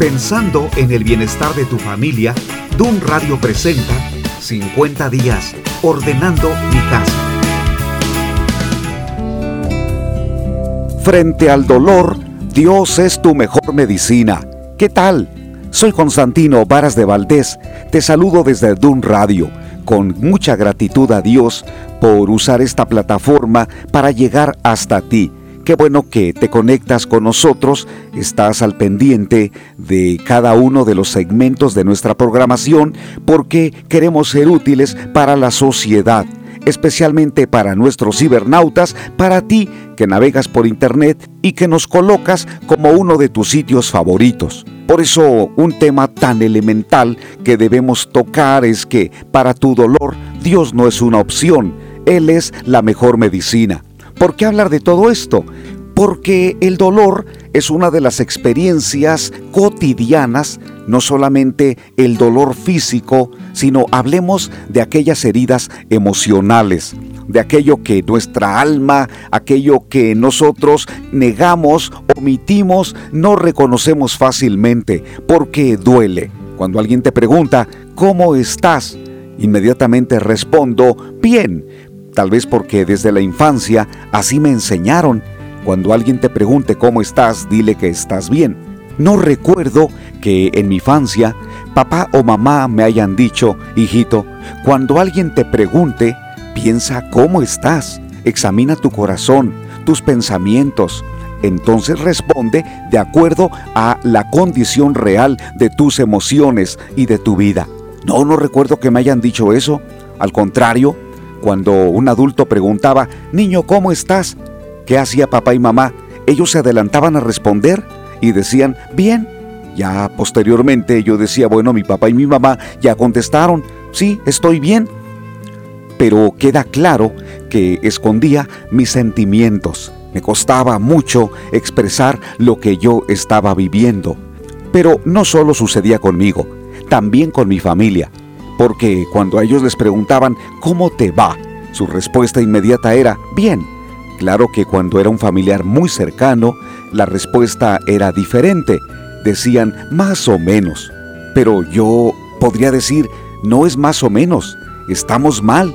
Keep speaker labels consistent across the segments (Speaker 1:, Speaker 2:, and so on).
Speaker 1: Pensando en el bienestar de tu familia, DUN Radio presenta 50 días ordenando mi casa. Frente al dolor, Dios es tu mejor medicina. ¿Qué tal? Soy Constantino Varas de Valdés. Te saludo desde DUN Radio, con mucha gratitud a Dios por usar esta plataforma para llegar hasta ti Qué bueno que te conectas con nosotros, estás al pendiente de cada uno de los segmentos de nuestra programación porque queremos ser útiles para la sociedad, especialmente para nuestros cibernautas, para ti que navegas por internet y que nos colocas como uno de tus sitios favoritos. Por eso un tema tan elemental que debemos tocar es que para tu dolor Dios no es una opción, Él es la mejor medicina. ¿Por qué hablar de todo esto? Porque el dolor es una de las experiencias cotidianas, no solamente el dolor físico, sino hablemos de aquellas heridas emocionales, de aquello que nuestra alma, aquello que nosotros negamos, omitimos, no reconocemos fácilmente, porque duele. Cuando alguien te pregunta, ¿cómo estás? Inmediatamente respondo, bien, Tal vez porque desde la infancia así me enseñaron. Cuando alguien te pregunte cómo estás, dile que estás bien. No recuerdo que en mi infancia papá o mamá me hayan dicho, hijito, cuando alguien te pregunte, piensa cómo estás, examina tu corazón, tus pensamientos. Entonces responde de acuerdo a la condición real de tus emociones y de tu vida. No, no recuerdo que me hayan dicho eso. Al contrario, cuando un adulto preguntaba, Niño, ¿cómo estás? ¿Qué hacía papá y mamá? Ellos se adelantaban a responder y decían, Bien. Ya posteriormente yo decía, bueno, mi papá y mi mamá ya contestaron, sí, estoy bien. Pero queda claro que escondía mis sentimientos. Me costaba mucho expresar lo que yo estaba viviendo. Pero no solo sucedía conmigo, también con mi familia porque cuando a ellos les preguntaban ¿cómo te va? Su respuesta inmediata era bien. Claro que cuando era un familiar muy cercano, la respuesta era diferente. Decían más o menos. Pero yo podría decir, no es más o menos, estamos mal.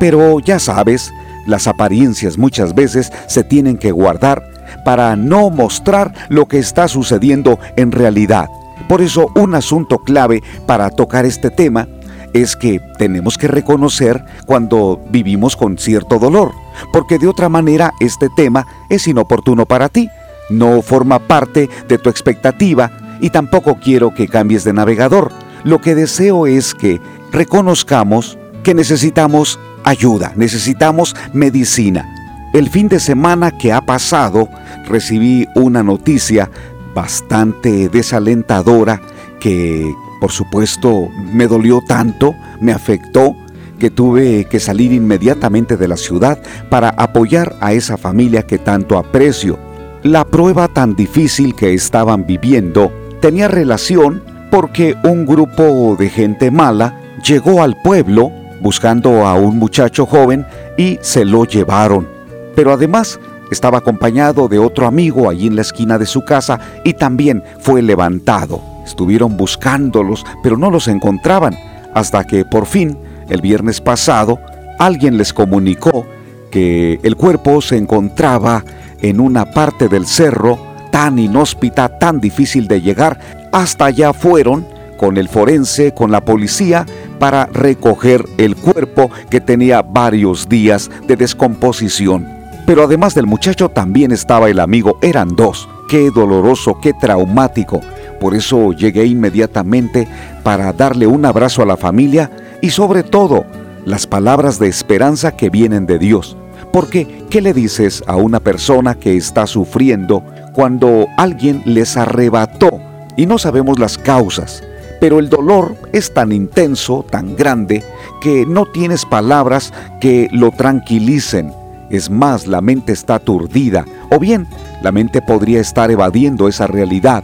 Speaker 1: Pero ya sabes, las apariencias muchas veces se tienen que guardar para no mostrar lo que está sucediendo en realidad. Por eso un asunto clave para tocar este tema es que tenemos que reconocer cuando vivimos con cierto dolor, porque de otra manera este tema es inoportuno para ti, no forma parte de tu expectativa y tampoco quiero que cambies de navegador. Lo que deseo es que reconozcamos que necesitamos ayuda, necesitamos medicina. El fin de semana que ha pasado recibí una noticia bastante desalentadora que por supuesto, me dolió tanto, me afectó, que tuve que salir inmediatamente de la ciudad para apoyar a esa familia que tanto aprecio. La prueba tan difícil que estaban viviendo tenía relación porque un grupo de gente mala llegó al pueblo buscando a un muchacho joven y se lo llevaron. Pero además estaba acompañado de otro amigo allí en la esquina de su casa y también fue levantado. Estuvieron buscándolos, pero no los encontraban, hasta que por fin, el viernes pasado, alguien les comunicó que el cuerpo se encontraba en una parte del cerro tan inhóspita, tan difícil de llegar. Hasta allá fueron con el forense, con la policía, para recoger el cuerpo que tenía varios días de descomposición. Pero además del muchacho también estaba el amigo, eran dos. Qué doloroso, qué traumático. Por eso llegué inmediatamente para darle un abrazo a la familia y sobre todo las palabras de esperanza que vienen de Dios. Porque, ¿qué le dices a una persona que está sufriendo cuando alguien les arrebató y no sabemos las causas? Pero el dolor es tan intenso, tan grande, que no tienes palabras que lo tranquilicen. Es más, la mente está aturdida, o bien la mente podría estar evadiendo esa realidad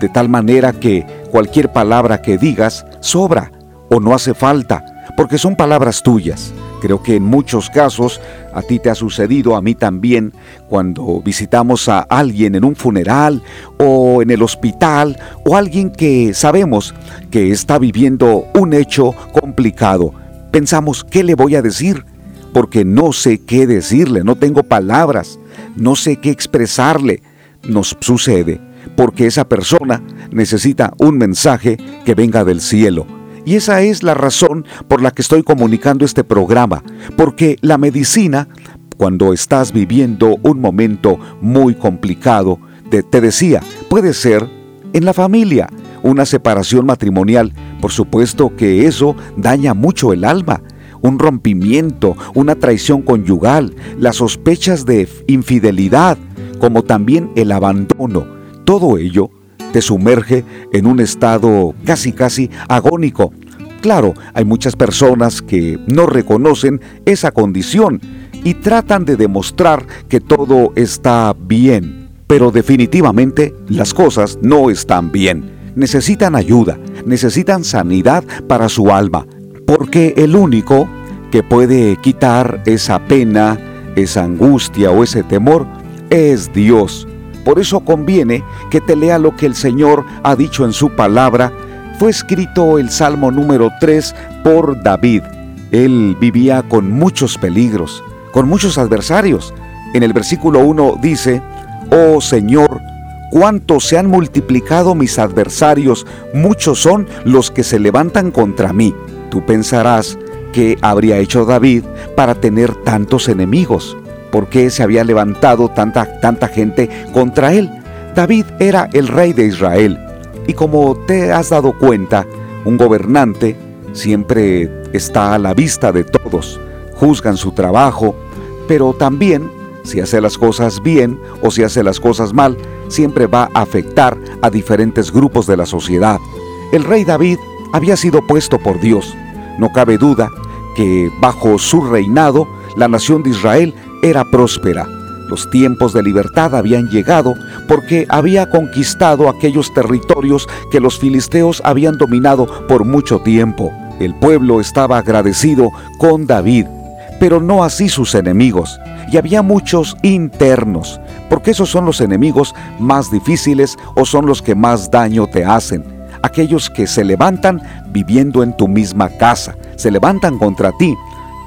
Speaker 1: de tal manera que cualquier palabra que digas sobra o no hace falta, porque son palabras tuyas, Creo que en muchos casos a ti te ha sucedido, a mí también, cuando visitamos a alguien en un funeral o en el hospital o alguien que sabemos que está viviendo un hecho complicado. Pensamos, ¿qué le voy a decir? Porque no sé qué decirle, no tengo palabras, no sé qué expresarle. Nos sucede porque esa persona necesita un mensaje que venga del cielo. Y esa es la razón por la que estoy comunicando este programa, porque la medicina, cuando estás viviendo un momento muy complicado, te, decía, puede ser en la familia, una separación matrimonial, por supuesto que eso daña mucho el alma, un rompimiento, una traición conyugal, las sospechas de infidelidad, como también el abandono, todo ello te sumerge en un estado casi casi agónico. Claro, hay muchas personas que no reconocen esa condición y tratan de demostrar que todo está bien, pero definitivamente las cosas no están bien. Necesitan ayuda, necesitan sanidad para su alma, porque el único que puede quitar esa pena, esa angustia o ese temor es Dios. Por eso conviene que te lea lo que el Señor ha dicho en su palabra. Fue escrito el Salmo número 3 por David. Él vivía con muchos peligros, con muchos adversarios. En el versículo 1 dice, Oh Señor, cuánto se han multiplicado mis adversarios, muchos son los que se levantan contra mí. Tú pensarás, ¿qué habría hecho David para tener tantos enemigos? Por qué se había levantado tanta, tanta gente contra él. David era el rey de Israel y como te has dado cuenta, un gobernante siempre está a la vista de todos, juzgan su trabajo, pero también si hace las cosas bien o si hace las cosas mal, siempre va a afectar a diferentes grupos de la sociedad. El rey David había sido puesto por Dios. No cabe duda que bajo su reinado la nación de Israel era próspera. Los tiempos de libertad habían llegado porque había conquistado aquellos territorios que los filisteos habían dominado por mucho tiempo. El pueblo estaba agradecido con David, pero no así sus enemigos. Y había muchos internos, porque esos son los enemigos más difíciles o son los que más daño te hacen. Aquellos que se levantan viviendo en tu misma casa, se levantan contra ti,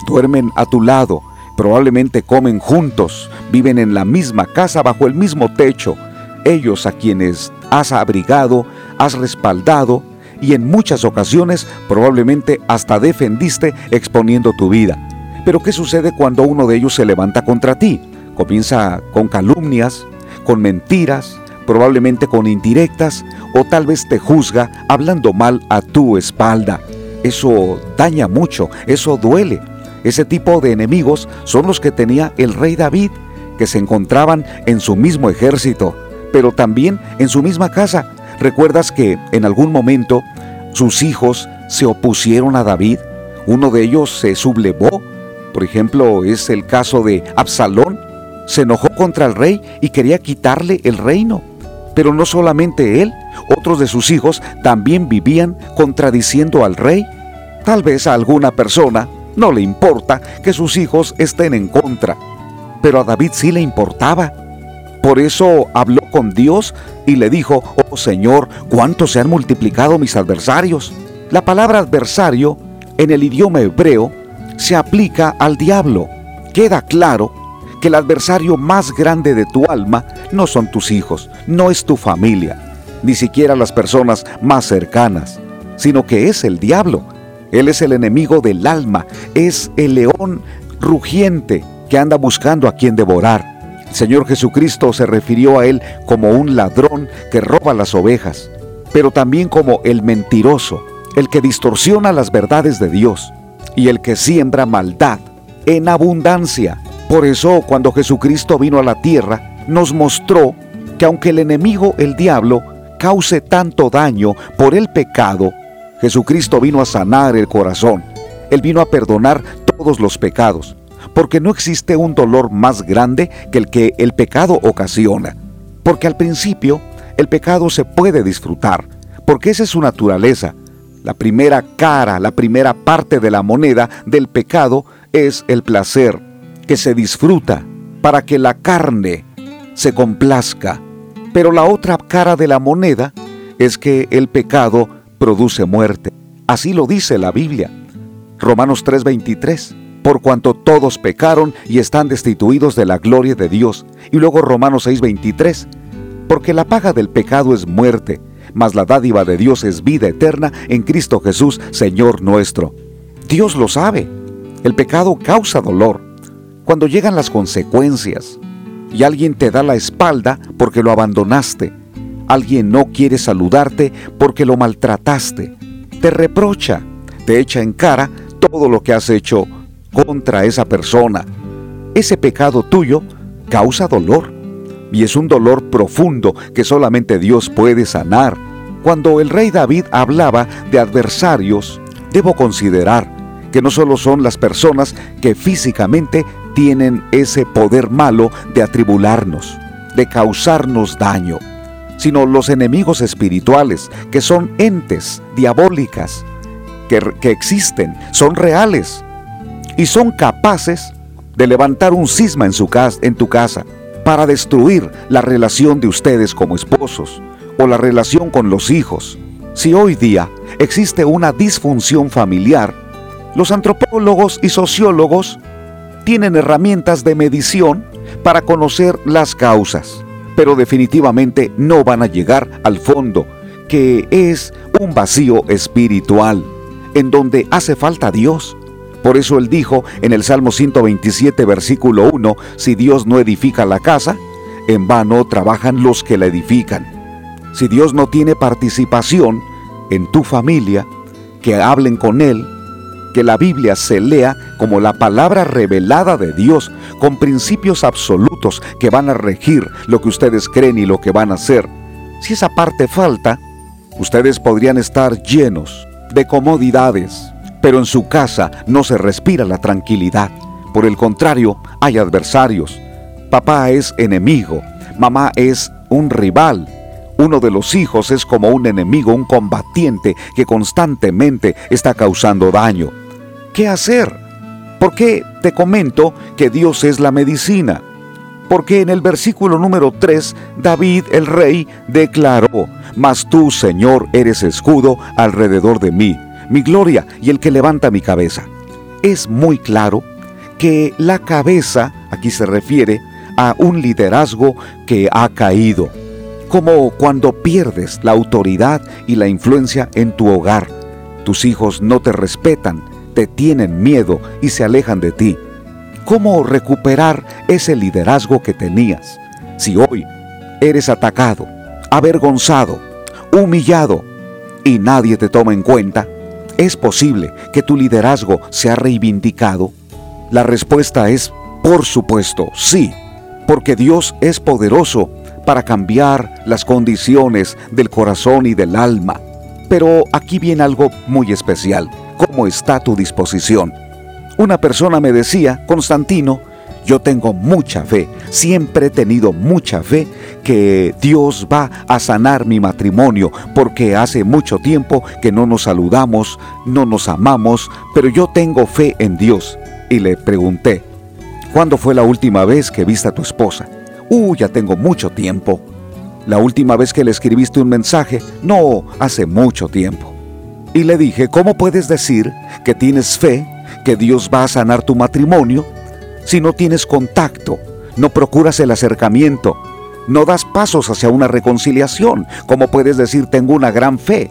Speaker 1: duermen a tu lado, Probablemente comen juntos, viven en la misma casa bajo el mismo techo. Ellos a quienes has abrigado, has respaldado y en muchas ocasiones probablemente hasta defendiste exponiendo tu vida. Pero ¿qué sucede cuando uno de ellos se levanta contra ti? Comienza con calumnias, con mentiras, probablemente con indirectas o tal vez te juzga hablando mal a tu espalda. Eso daña mucho, eso duele. Ese tipo de enemigos son los que tenía el rey David, que se encontraban en su mismo ejército, pero también en su misma casa. ¿Recuerdas que en algún momento sus hijos se opusieron a David? Uno de ellos se sublevó. Por ejemplo, es el caso de Absalón. Se enojó contra el rey y quería quitarle el reino. Pero no solamente él, otros de sus hijos también vivían contradiciendo al rey. Tal vez a alguna persona no le importa que sus hijos estén en contra. Pero a David sí le importaba. Por eso habló con Dios y le dijo, oh Señor, cuánto se han multiplicado mis adversarios. La palabra adversario en el idioma hebreo se aplica al diablo. Queda claro que el adversario más grande de tu alma no son tus hijos, no es tu familia, ni siquiera las personas más cercanas, sino que es el diablo, él es el enemigo del alma, es el león rugiente que anda buscando a quien devorar. El Señor Jesucristo se refirió a él como un ladrón que roba las ovejas, pero también como el mentiroso, el que distorsiona las verdades de Dios y el que siembra maldad en abundancia. Por eso cuando Jesucristo vino a la tierra, nos mostró que aunque el enemigo, el diablo, cause tanto daño por el pecado, Jesucristo vino a sanar el corazón. Él vino a perdonar todos los pecados, porque no existe un dolor más grande que el que el pecado ocasiona. Porque al principio el pecado se puede disfrutar, porque esa es su naturaleza. La primera cara, la primera parte de la moneda del pecado es el placer que se disfruta para que la carne se complazca. Pero la otra cara de la moneda es que el pecado produce muerte. Así lo dice la Biblia. Romanos 3:23. Por cuanto todos pecaron y están destituidos de la gloria de Dios. Y luego Romanos 6:23. Porque la paga del pecado es muerte, mas la dádiva de Dios es vida eterna en Cristo Jesús, Señor nuestro. Dios lo sabe. El pecado causa dolor. Cuando llegan las consecuencias y alguien te da la espalda porque lo abandonaste, alguien no quiere saludarte porque lo maltrataste, te reprocha, te echa en cara todo lo que has hecho contra esa persona. Ese pecado tuyo causa dolor y es un dolor profundo que solamente Dios puede sanar. Cuando el rey David hablaba de adversarios, debo considerar que no solo son las personas que físicamente tienen ese poder malo de atribularnos, de causarnos daño, sino los enemigos espirituales, que son entes diabólicas, que, que existen, son reales y son capaces de levantar un cisma en, su en tu casa para destruir la relación de ustedes como esposos o la relación con los hijos. Si hoy día existe una disfunción familiar, los antropólogos y sociólogos tienen herramientas de medición para conocer las causas pero definitivamente no van a llegar al fondo, que es un vacío espiritual, en donde hace falta Dios. Por eso él dijo en el Salmo 127, versículo 1, si Dios no edifica la casa, en vano trabajan los que la edifican. Si Dios no tiene participación en tu familia, que hablen con Él, que la Biblia se lea como la palabra revelada de Dios, con principios absolutos que van a regir lo que ustedes creen y lo que van a hacer. Si esa parte falta, ustedes podrían estar llenos de comodidades, pero en su casa no se respira la tranquilidad. Por el contrario, hay adversarios. Papá es enemigo, mamá es un rival, uno de los hijos es como un enemigo, un combatiente que constantemente está causando daño. ¿Qué hacer? ¿Por qué te comento que Dios es la medicina? Porque en el versículo número 3, David el rey declaró, Mas tú, Señor, eres escudo alrededor de mí, mi gloria y el que levanta mi cabeza. Es muy claro que la cabeza, aquí se refiere a un liderazgo que ha caído, como cuando pierdes la autoridad y la influencia en tu hogar. Tus hijos no te respetan, te tienen miedo y se alejan de ti. ¿Cómo recuperar ese liderazgo que tenías si hoy eres atacado, avergonzado, humillado y nadie te toma en cuenta? ¿Es posible que tu liderazgo sea reivindicado? La respuesta es, por supuesto, sí, porque Dios es poderoso para cambiar las condiciones del corazón y del alma. Pero aquí viene algo muy especial cómo está tu disposición. Una persona me decía, Constantino, yo tengo mucha fe, siempre he tenido mucha fe que Dios va a sanar mi matrimonio, porque hace mucho tiempo que no nos saludamos, no nos amamos, pero yo tengo fe en Dios. Y le pregunté, ¿cuándo fue la última vez que viste a tu esposa? Uh, ya tengo mucho tiempo. La última vez que le escribiste un mensaje, no, hace mucho tiempo. Y le dije, ¿cómo puedes decir que tienes fe, que Dios va a sanar tu matrimonio, si no tienes contacto, no procuras el acercamiento, no das pasos hacia una reconciliación? ¿Cómo puedes decir, tengo una gran fe?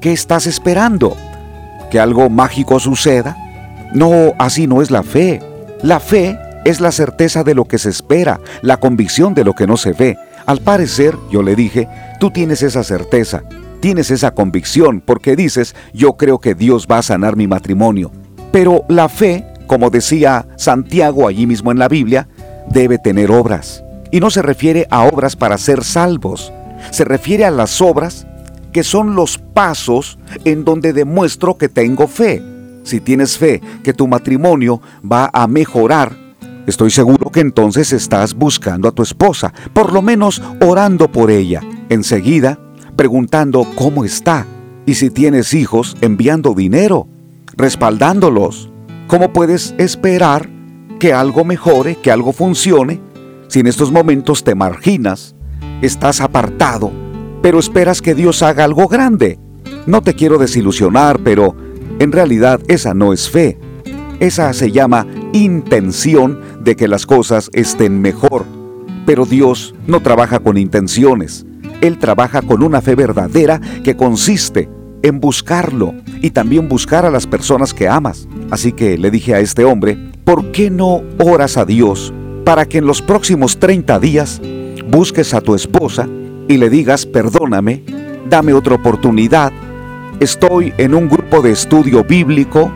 Speaker 1: ¿Qué estás esperando? ¿Que algo mágico suceda? No, así no es la fe. La fe es la certeza de lo que se espera, la convicción de lo que no se ve. Al parecer, yo le dije, tú tienes esa certeza, tienes esa convicción porque dices, yo creo que Dios va a sanar mi matrimonio. Pero la fe, como decía Santiago allí mismo en la Biblia, debe tener obras. Y no se refiere a obras para ser salvos, se refiere a las obras que son los pasos en donde demuestro que tengo fe. Si tienes fe que tu matrimonio va a mejorar, estoy seguro que entonces estás buscando a tu esposa, por lo menos orando por ella. Enseguida preguntando cómo está y si tienes hijos, enviando dinero, respaldándolos, ¿Cómo puedes esperar que algo mejore, que algo funcione, si en estos momentos te marginas, estás apartado, pero esperas que Dios haga algo grande? No te quiero desilusionar, pero en realidad esa no es fe. Esa se llama intención de que las cosas estén mejor. Pero Dios no trabaja con intenciones. Él trabaja con una fe verdadera que consiste en buscarlo y también buscar a las personas que amas. Así que le dije a este hombre, ¿por qué no oras a Dios para que en los próximos 30 días busques a tu esposa y le digas, perdóname, dame otra oportunidad, estoy en un grupo de estudio bíblico,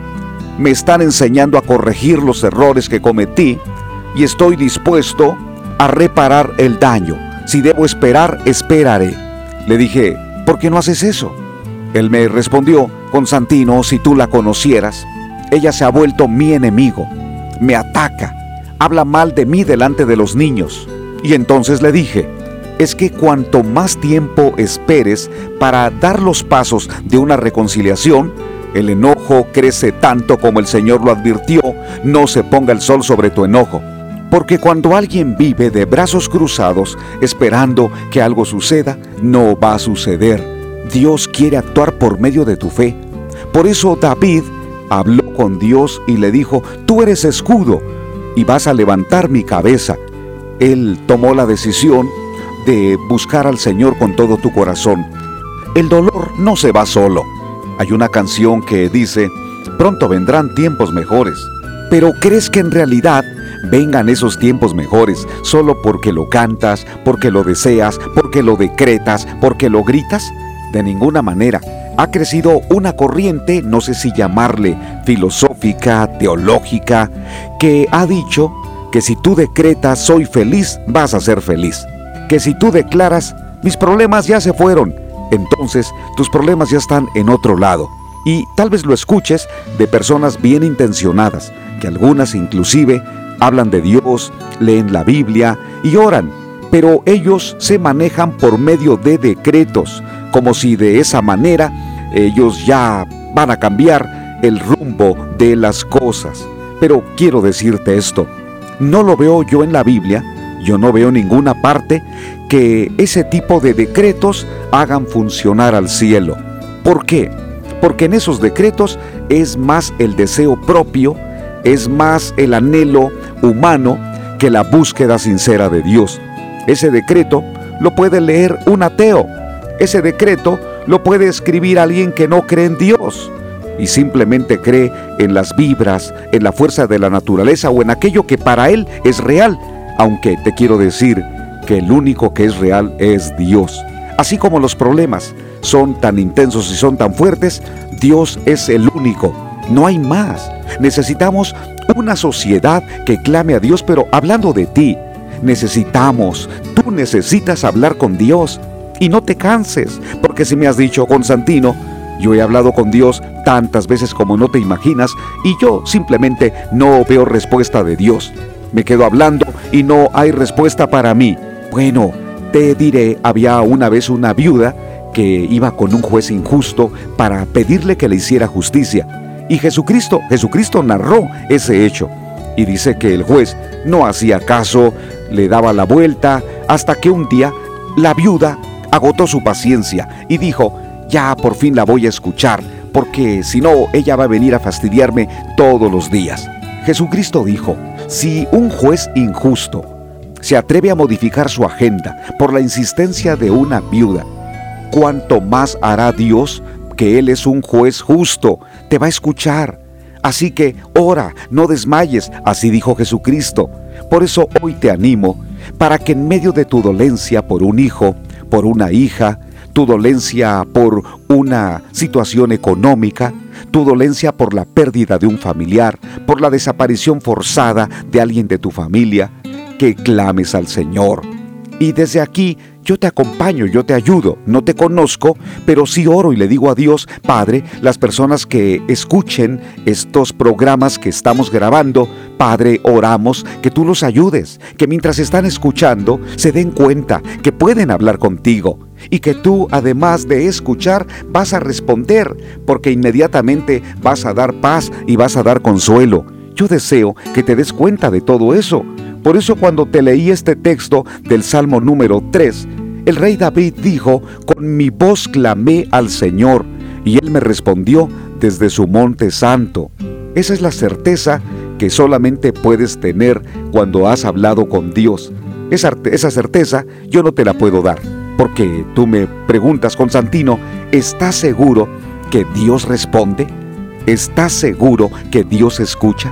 Speaker 1: me están enseñando a corregir los errores que cometí y estoy dispuesto a reparar el daño. Si debo esperar, esperaré. Le dije, ¿por qué no haces eso? Él me respondió, Constantino, si tú la conocieras, ella se ha vuelto mi enemigo, me ataca, habla mal de mí delante de los niños. Y entonces le dije, es que cuanto más tiempo esperes para dar los pasos de una reconciliación, el enojo crece tanto como el Señor lo advirtió, no se ponga el sol sobre tu enojo. Porque cuando alguien vive de brazos cruzados esperando que algo suceda, no va a suceder. Dios quiere actuar por medio de tu fe. Por eso David habló con Dios y le dijo, tú eres escudo y vas a levantar mi cabeza. Él tomó la decisión de buscar al Señor con todo tu corazón. El dolor no se va solo. Hay una canción que dice, pronto vendrán tiempos mejores. Pero ¿crees que en realidad vengan esos tiempos mejores solo porque lo cantas, porque lo deseas, porque lo decretas, porque lo gritas? De ninguna manera. Ha crecido una corriente, no sé si llamarle filosófica, teológica, que ha dicho que si tú decretas soy feliz, vas a ser feliz que si tú declaras, mis problemas ya se fueron, entonces tus problemas ya están en otro lado. Y tal vez lo escuches de personas bien intencionadas, que algunas inclusive hablan de Dios, leen la Biblia y oran, pero ellos se manejan por medio de decretos, como si de esa manera ellos ya van a cambiar el rumbo de las cosas. Pero quiero decirte esto, no lo veo yo en la Biblia, yo no veo ninguna parte que ese tipo de decretos hagan funcionar al cielo. ¿Por qué? Porque en esos decretos es más el deseo propio, es más el anhelo humano que la búsqueda sincera de Dios. Ese decreto lo puede leer un ateo. Ese decreto lo puede escribir alguien que no cree en Dios y simplemente cree en las vibras, en la fuerza de la naturaleza o en aquello que para él es real, aunque te quiero decir que el único que es real es Dios. Así como los problemas son tan intensos y son tan fuertes, Dios es el único. No hay más. Necesitamos una sociedad que clame a Dios, pero hablando de ti, necesitamos, tú necesitas hablar con Dios. Y no te canses, porque si me has dicho, Constantino, yo he hablado con Dios tantas veces como no te imaginas y yo simplemente no veo respuesta de Dios. Me quedo hablando y no hay respuesta para mí. Bueno, te diré, había una vez una viuda que iba con un juez injusto para pedirle que le hiciera justicia. Y Jesucristo, Jesucristo narró ese hecho. Y dice que el juez no hacía caso, le daba la vuelta, hasta que un día la viuda agotó su paciencia y dijo, ya por fin la voy a escuchar, porque si no, ella va a venir a fastidiarme todos los días. Jesucristo dijo, si un juez injusto se atreve a modificar su agenda por la insistencia de una viuda, ¿cuánto más hará Dios que Él es un juez justo? Te va a escuchar. Así que ora, no desmayes, así dijo Jesucristo. Por eso hoy te animo para que en medio de tu dolencia por un hijo, por una hija, tu dolencia por una situación económica, tu dolencia por la pérdida de un familiar, por la desaparición forzada de alguien de tu familia, que clames al Señor. Y desde aquí yo te acompaño, yo te ayudo, no te conozco, pero sí oro y le digo a Dios, Padre, las personas que escuchen estos programas que estamos grabando, Padre, oramos que tú los ayudes, que mientras están escuchando se den cuenta que pueden hablar contigo y que tú, además de escuchar, vas a responder, porque inmediatamente vas a dar paz y vas a dar consuelo. Yo deseo que te des cuenta de todo eso. Por eso cuando te leí este texto del Salmo número 3, el rey David dijo, con mi voz clamé al Señor, y él me respondió desde su monte santo. Esa es la certeza que solamente puedes tener cuando has hablado con Dios. Esa, esa certeza yo no te la puedo dar. Porque tú me preguntas, Constantino, ¿estás seguro que Dios responde? ¿Estás seguro que Dios escucha?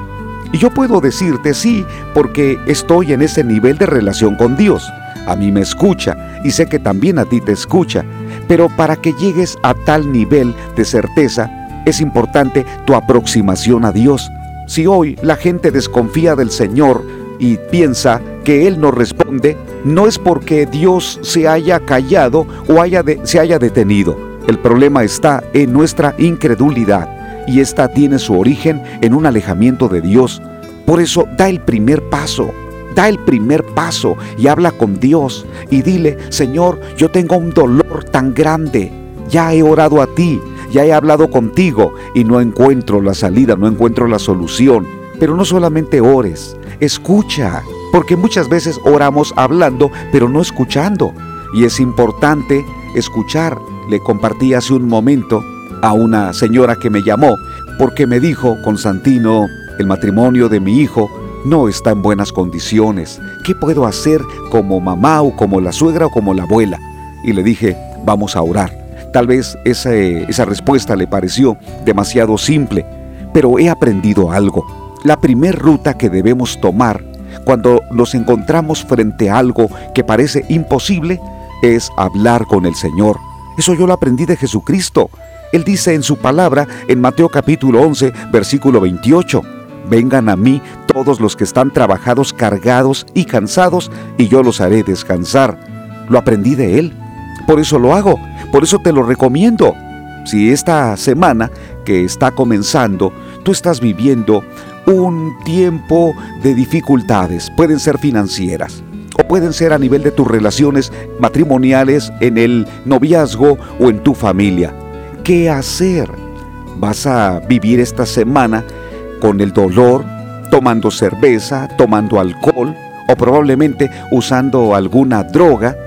Speaker 1: Y yo puedo decirte sí, porque estoy en ese nivel de relación con Dios. A mí me escucha y sé que también a ti te escucha. Pero para que llegues a tal nivel de certeza, es importante tu aproximación a Dios. Si hoy la gente desconfía del Señor y piensa que Él no responde, no es porque Dios se haya callado o se haya detenido. El problema está en nuestra incredulidad y esta tiene su origen en un alejamiento de Dios. Por eso da el primer paso, da el primer paso y habla con Dios y dile, Señor, yo tengo un dolor tan grande, ya he orado a ti, ya he hablado contigo y no encuentro la salida, no encuentro la solución. Pero no solamente ores, escucha, porque muchas veces oramos hablando, pero no escuchando. Y es importante escuchar. Le compartí hace un momento a una señora que me llamó porque me dijo, Constantino, el matrimonio de mi hijo no está en buenas condiciones. ¿Qué puedo hacer como mamá o como la suegra o como la abuela? Y le dije, vamos a orar. Tal vez esa, esa respuesta le pareció demasiado simple, pero he aprendido algo. La primer ruta que debemos tomar cuando nos encontramos frente a algo que parece imposible es hablar con el Señor. Eso yo lo aprendí de Jesucristo. Él dice en su palabra en Mateo capítulo 11, versículo 28, Vengan a mí todos los que están trabajados, cargados y cansados, y yo los haré descansar. Lo aprendí de Él. Por eso lo hago. Por eso te lo recomiendo. Si esta semana que está comenzando, tú estás viviendo un tiempo de dificultades, pueden ser financieras o pueden ser a nivel de tus relaciones matrimoniales, en el noviazgo o en tu familia. ¿Qué hacer? ¿Vas a vivir esta semana con el dolor, tomando cerveza, tomando alcohol o probablemente usando alguna droga?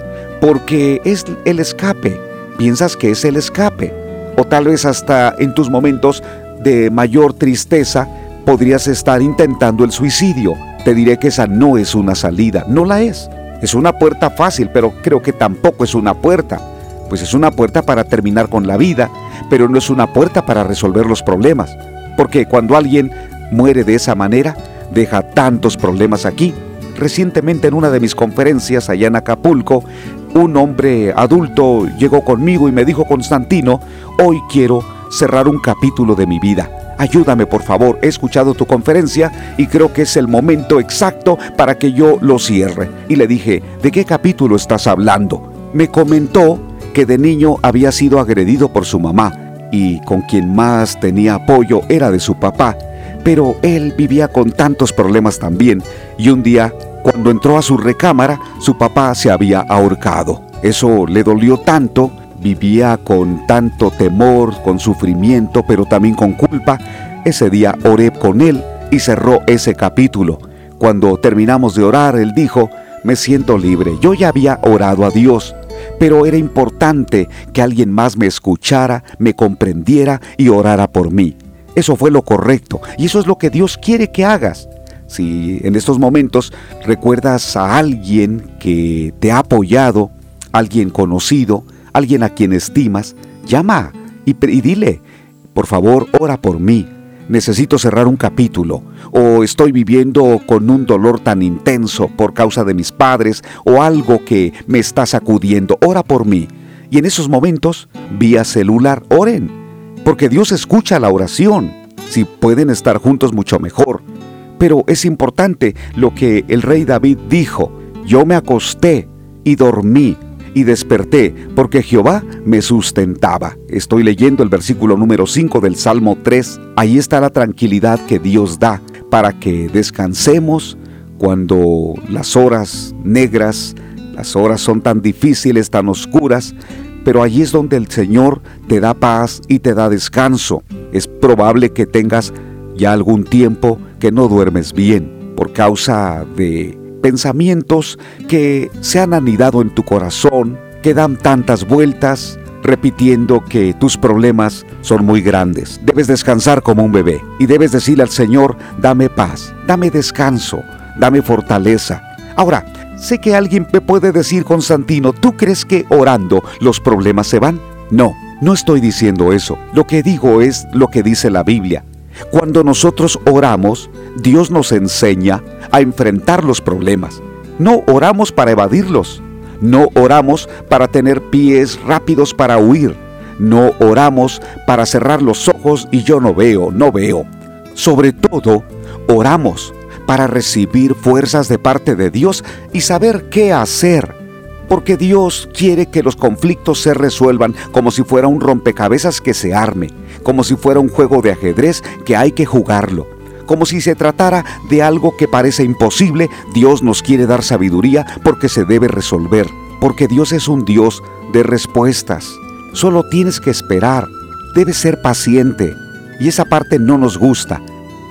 Speaker 1: Porque es el escape. Piensas que es el escape. O tal vez hasta en tus momentos de mayor tristeza podrías estar intentando el suicidio. Te diré que esa no es una salida, no la es. Es una puerta fácil, pero creo que tampoco es una puerta. Pues es una puerta para terminar con la vida, pero no es una puerta para resolver los problemas. Porque cuando alguien muere de esa manera, deja tantos problemas aquí. Recientemente en una de mis conferencias allá en Acapulco, un hombre adulto llegó conmigo y me dijo, Constantino, hoy quiero cerrar un capítulo de mi vida ayúdame por favor, he escuchado tu conferencia y creo que es el momento exacto para que yo lo cierre. Y le dije, ¿de qué capítulo estás hablando? Me comentó que de niño había sido agredido por su mamá y con quien más tenía apoyo era de su papá, pero él vivía con tantos problemas también y un día, cuando entró a su recámara, su papá se había ahorcado. Eso le dolió tanto vivía con tanto temor, con sufrimiento, pero también con culpa, ese día oré con él y cerró ese capítulo. Cuando terminamos de orar, él dijo, me siento libre. Yo ya había orado a Dios, pero era importante que alguien más me escuchara, me comprendiera y orara por mí. Eso fue lo correcto y eso es lo que Dios quiere que hagas. Si en estos momentos recuerdas a alguien que te ha apoyado, alguien conocido, alguien a quien estimas, llama y, dile, por favor, ora por mí. Necesito cerrar un capítulo o estoy viviendo con un dolor tan intenso por causa de mis padres o algo que me está sacudiendo. Ora por mí. Y en esos momentos, vía celular, oren, porque Dios escucha la oración. Si pueden estar juntos, mucho mejor. Pero es importante lo que el rey David dijo. Yo me acosté y dormí y desperté, porque Jehová me sustentaba. Estoy leyendo el versículo número 5 del Salmo 3. Ahí está la tranquilidad que Dios da para que descansemos cuando las horas negras, Las horas son tan difíciles, tan oscuras, pero allí es donde el Señor te da paz y te da descanso. Es probable que tengas ya algún tiempo que no duermes bien por causa de pensamientos que se han anidado en tu corazón, que dan tantas vueltas, repitiendo que tus problemas son muy grandes. Debes descansar como un bebé y debes decirle al Señor, dame paz, dame descanso, dame fortaleza. Ahora, sé que alguien me puede decir, Constantino, ¿tú crees que orando los problemas se van? No, no estoy diciendo eso. Lo que digo es lo que dice la Biblia. Cuando nosotros oramos, Dios nos enseña a enfrentar los problemas. No oramos para evadirlos. No oramos para tener pies rápidos para huir. No oramos para cerrar los ojos y yo no veo, no veo. Sobre todo, oramos para recibir fuerzas de parte de Dios y saber qué hacer. Porque Dios quiere que los conflictos se resuelvan como si fuera un rompecabezas que se arme, como si fuera un juego de ajedrez que hay que jugarlo como si se tratara de algo que parece imposible, Dios nos quiere dar sabiduría porque se debe resolver, porque Dios es un Dios de respuestas. Solo tienes que esperar, debes ser paciente, y esa parte no nos gusta,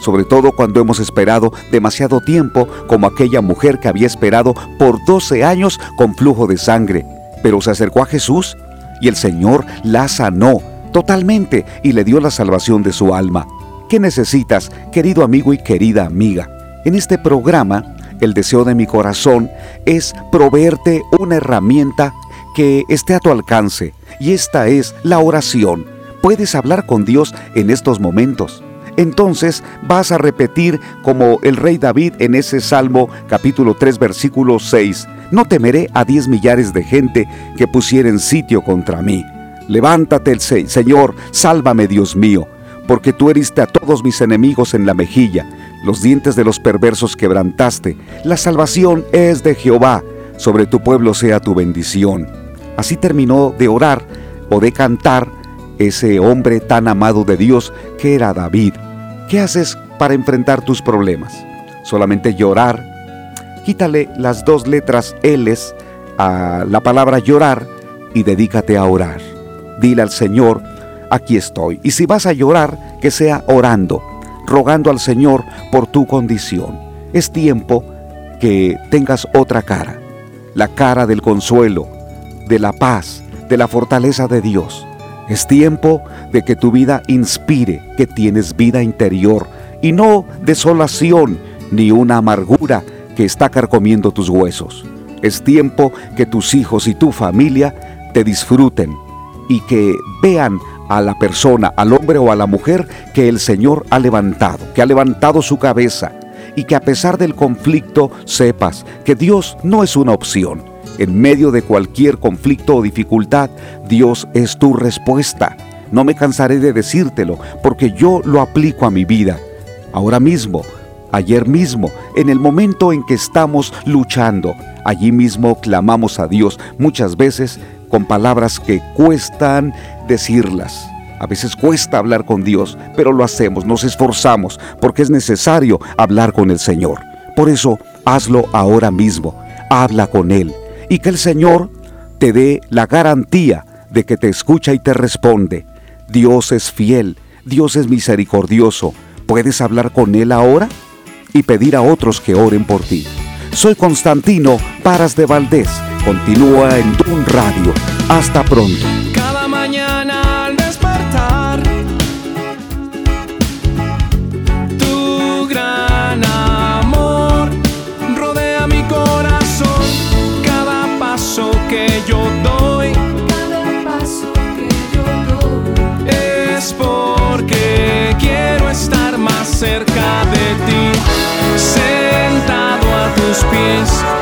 Speaker 1: sobre todo cuando hemos esperado demasiado tiempo, como aquella mujer que había esperado por 12 años con flujo de sangre, pero se acercó a Jesús y el Señor la sanó totalmente y le dio la salvación de su alma. ¿Qué necesitas, querido amigo y querida amiga? En este programa, el deseo de mi corazón es proveerte una herramienta que esté a tu alcance, y esta es la oración. Puedes hablar con Dios en estos momentos. Entonces vas a repetir como el rey David en ese Salmo capítulo 3 versículo 6, no temeré a diez millares de gente que pusieren sitio contra mí. Levántate el Señor, sálvame Dios mío porque tú heriste a todos mis enemigos en la mejilla, los dientes de los perversos quebrantaste. La salvación es de Jehová, sobre tu pueblo sea tu bendición. Así terminó de orar o de cantar ese hombre tan amado de Dios que era David. ¿Qué haces para enfrentar tus problemas? Solamente llorar. Quítale las dos letras L's a la palabra llorar y dedícate a orar. Dile al Señor, aquí estoy. Y si vas a llorar, que sea orando, rogando al Señor por tu condición. Es tiempo que tengas otra cara, la cara del consuelo, de la paz, de la fortaleza de Dios. Es tiempo de que tu vida inspire que tienes vida interior y no desolación ni una amargura que está carcomiendo tus huesos. Es tiempo que tus hijos y tu familia te disfruten y que vean a la persona, al hombre o a la mujer que el Señor ha levantado, que ha levantado su cabeza y que a pesar del conflicto sepas que Dios no es una opción. En medio de cualquier conflicto o dificultad, Dios es tu respuesta. No me cansaré de decírtelo porque yo lo aplico a mi vida. Ahora mismo, ayer mismo, en el momento en que estamos luchando, allí mismo clamamos a Dios muchas veces con palabras que cuestan decirlas. A veces cuesta hablar con Dios, pero lo hacemos, nos esforzamos, porque es necesario hablar con el Señor. Por eso, hazlo ahora mismo, habla con Él, y que el Señor te dé la garantía de que te escucha y te responde. Dios es fiel, Dios es misericordioso. ¿Puedes hablar con Él ahora? Y pedir a otros que oren por ti. Soy Constantino Paras de Valdés. Continúa en Dun Radio. Hasta pronto.
Speaker 2: De